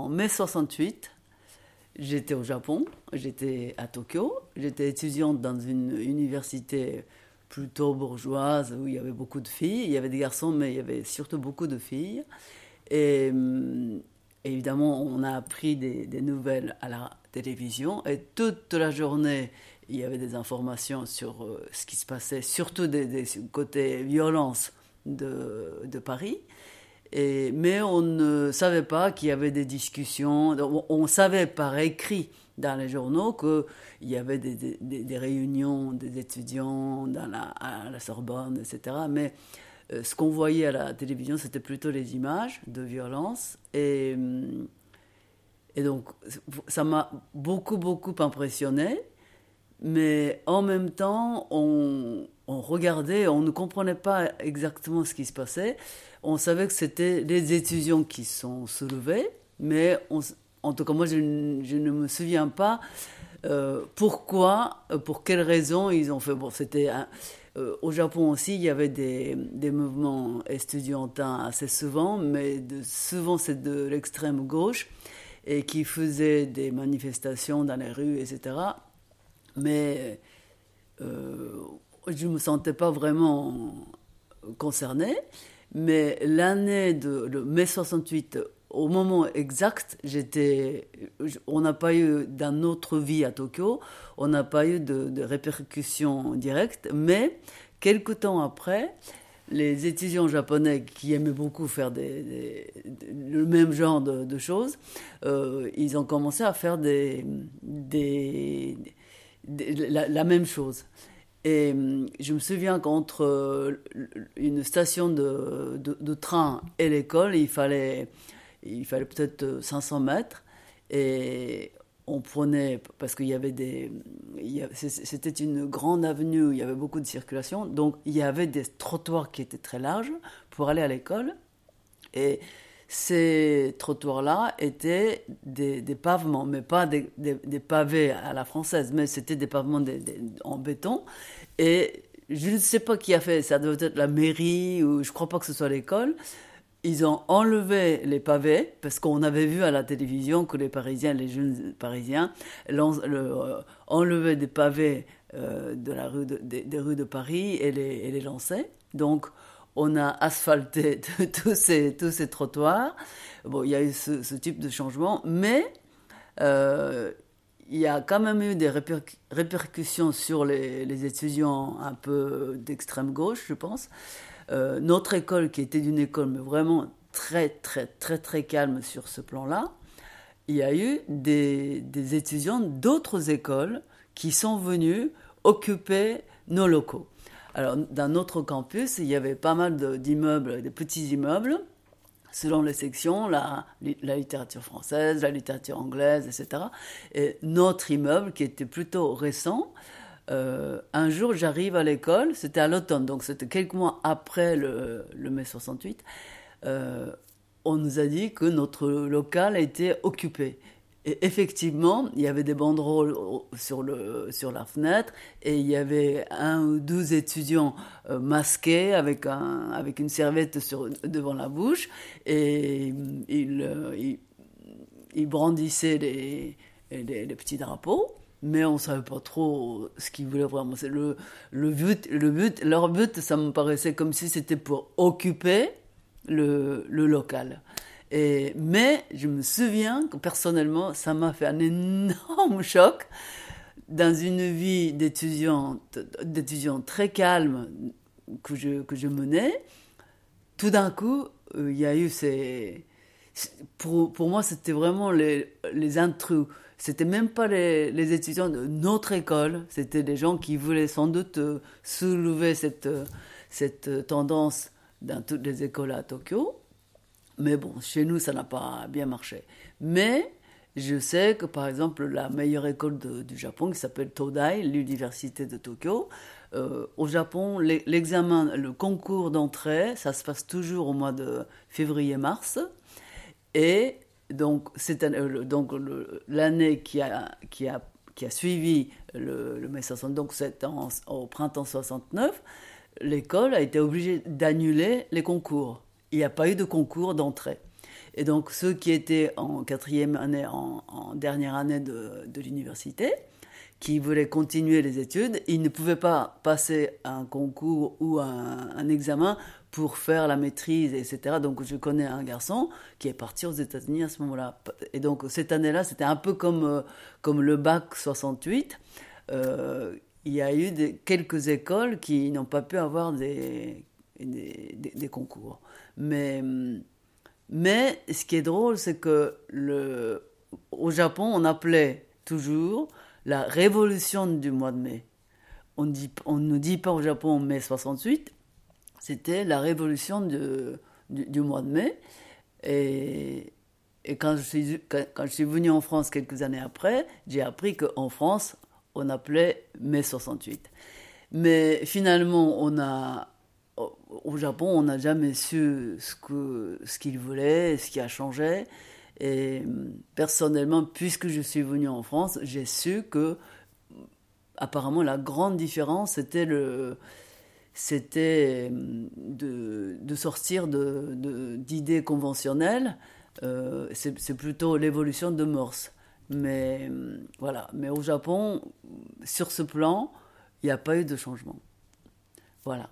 en mai 68, j'étais au Japon, j'étais à Tokyo, j'étais étudiante dans une université plutôt bourgeoise où il y avait beaucoup de filles. Il y avait des garçons, mais il y avait surtout beaucoup de filles. Et hum, évidemment, on a appris des, nouvelles à la télévision et toute la journée, il y avait des informations sur euh, ce qui se passait, surtout des, côtés violence de Paris. Mais on ne savait pas qu'il y avait des discussions. On, savait par écrit dans les journaux qu'il y avait des, des, réunions des étudiants dans la, à la Sorbonne, etc. Mais euh, ce qu'on voyait à la télévision, c'était plutôt les images de violence. Et, hum, et donc, ça m'a beaucoup, beaucoup impressionné. Mais en même temps, on, on regardait, on ne comprenait pas exactement ce qui se passait. On savait que c'était les étudiants qui sont soulevés, mais en tout cas, moi, je, ne me souviens pas euh, pourquoi, euh, pour quelles raisons ils ont fait. Bon, c'était euh, au Japon aussi, il y avait des, des, mouvements estudiantins assez souvent, mais de, souvent c'est de l'extrême gauche et qui faisaient des manifestations dans les rues, etc. Mais je ne me sentais pas vraiment concerné. Mais l'année de le mai 68, au moment exact, j'étais, on n'a pas eu dans notre vie à Tokyo, on n'a pas eu de, répercussions directes, mais quelques temps après, les étudiants japonais qui aimaient beaucoup faire le même genre de, choses, euh, ils ont commencé à faire la, même chose. Et hum, je me souviens qu'entre euh, une station de, train et l'école, il fallait, il fallait peut-être 500 mètres. Et on prenait, parce qu'il y avait des. C'était une grande avenue où il y avait beaucoup de circulation. Donc il y avait des trottoirs qui étaient très larges pour aller à l'école. Et ces trottoirs-là étaient des, pavements, mais pas des, pavés à la française, mais c'était des pavements en béton. Et je ne sais pas qui a fait, ça doit être la mairie ou je ne crois pas que ce soit l'école. Ils ont enlevé les pavés parce qu'on avait vu à la télévision que les Parisiens, les jeunes Parisiens, euh, enlevaient des pavés euh, de la rue des rues de Paris et les, et les lançaient. Donc on a asphalté tous ces, tous ces trottoirs. Bon, il y a eu ce, type de changement, mais euh, il y a quand même eu des répercussions sur les, étudiants un peu d'extrême gauche, je pense. Euh, notre école, qui était une école vraiment très, très, très, très calme sur ce plan-là, il y a eu des étudiants d'autres écoles qui sont venus occuper nos locaux. Alors, dans notre campus, il y avait pas mal d'immeubles, de, petits immeubles, selon les sections, la, la, littérature française, la littérature anglaise, etc. Et notre immeuble, qui était plutôt récent, euh, un jour, j'arrive à l'école, c'était à l'automne, donc c'était quelques mois après le, mai 68, euh, on nous a dit que notre local était occupé. Et effectivement, il y avait des banderoles sur, le, sur la fenêtre et il y avait un ou deux étudiants euh, masqués avec, un, avec une serviette sur, devant la bouche et ils, euh, ils, brandissaient les, les, petits drapeaux. Mais on ne savait pas trop ce qu'ils voulaient vraiment. Le, le, but, le but, leur but, ça me paraissait comme si c'était pour occuper le, le local mais je me souviens que personnellement, ça m'a fait un énorme choc dans une vie d'étudiant très calme que je, que je menais. Tout d'un coup, euh, il y a eu ces... Pour, pour moi, c'était vraiment les, les intrus. C'était même pas les, les, étudiants de notre école, c'était des gens qui voulaient sans doute euh, soulever cette, cette tendance dans toutes les écoles à Tokyo. Mais bon, chez nous, ça n'a pas bien marché. Mais je sais que, par exemple, la meilleure école du Japon, qui s'appelle Todai, l'université de Tokyo, euh, au Japon, l'examen, le concours d'entrée, ça se passe toujours au mois de février-mars. Et donc, euh, l'année qui a, suivi le, mai 60, donc au printemps 69, l'école a été obligée d'annuler les concours il n'y a pas eu de concours d'entrée. Et donc ceux qui étaient en quatrième année, en, dernière année de, l'université, qui voulaient continuer les études, ils ne pouvaient pas passer un concours ou un, examen pour faire la maîtrise, etc. Donc je connais un garçon qui est parti aux États-Unis à ce moment-là. Et donc cette année-là, c'était un peu comme, euh, comme le bac 68. Euh, il y a eu quelques écoles qui n'ont pas pu avoir des, des, concours. Mais, mais ce qui est drôle, c'est que le, au Japon, on appelait toujours la révolution du mois de mai. On, dit, on ne dit pas au Japon mai 68, c'était la révolution de, du, mois de mai. Et, et quand, je suis, quand, quand, je suis venu en France quelques années après, j'ai appris qu'en France, on appelait mai 68. Mais finalement, on a, au Japon, on n'a jamais su ce ce qu'il voulait, ce qui a changé. Et personnellement, puisque je suis venu en France, j'ai su que apparemment la grande différence c'était de, sortir d'idées conventionnelles. Euh, c'est plutôt l'évolution de morse. Mais voilà. Mais au Japon, sur ce plan, il n'y a pas eu de changement. Voilà.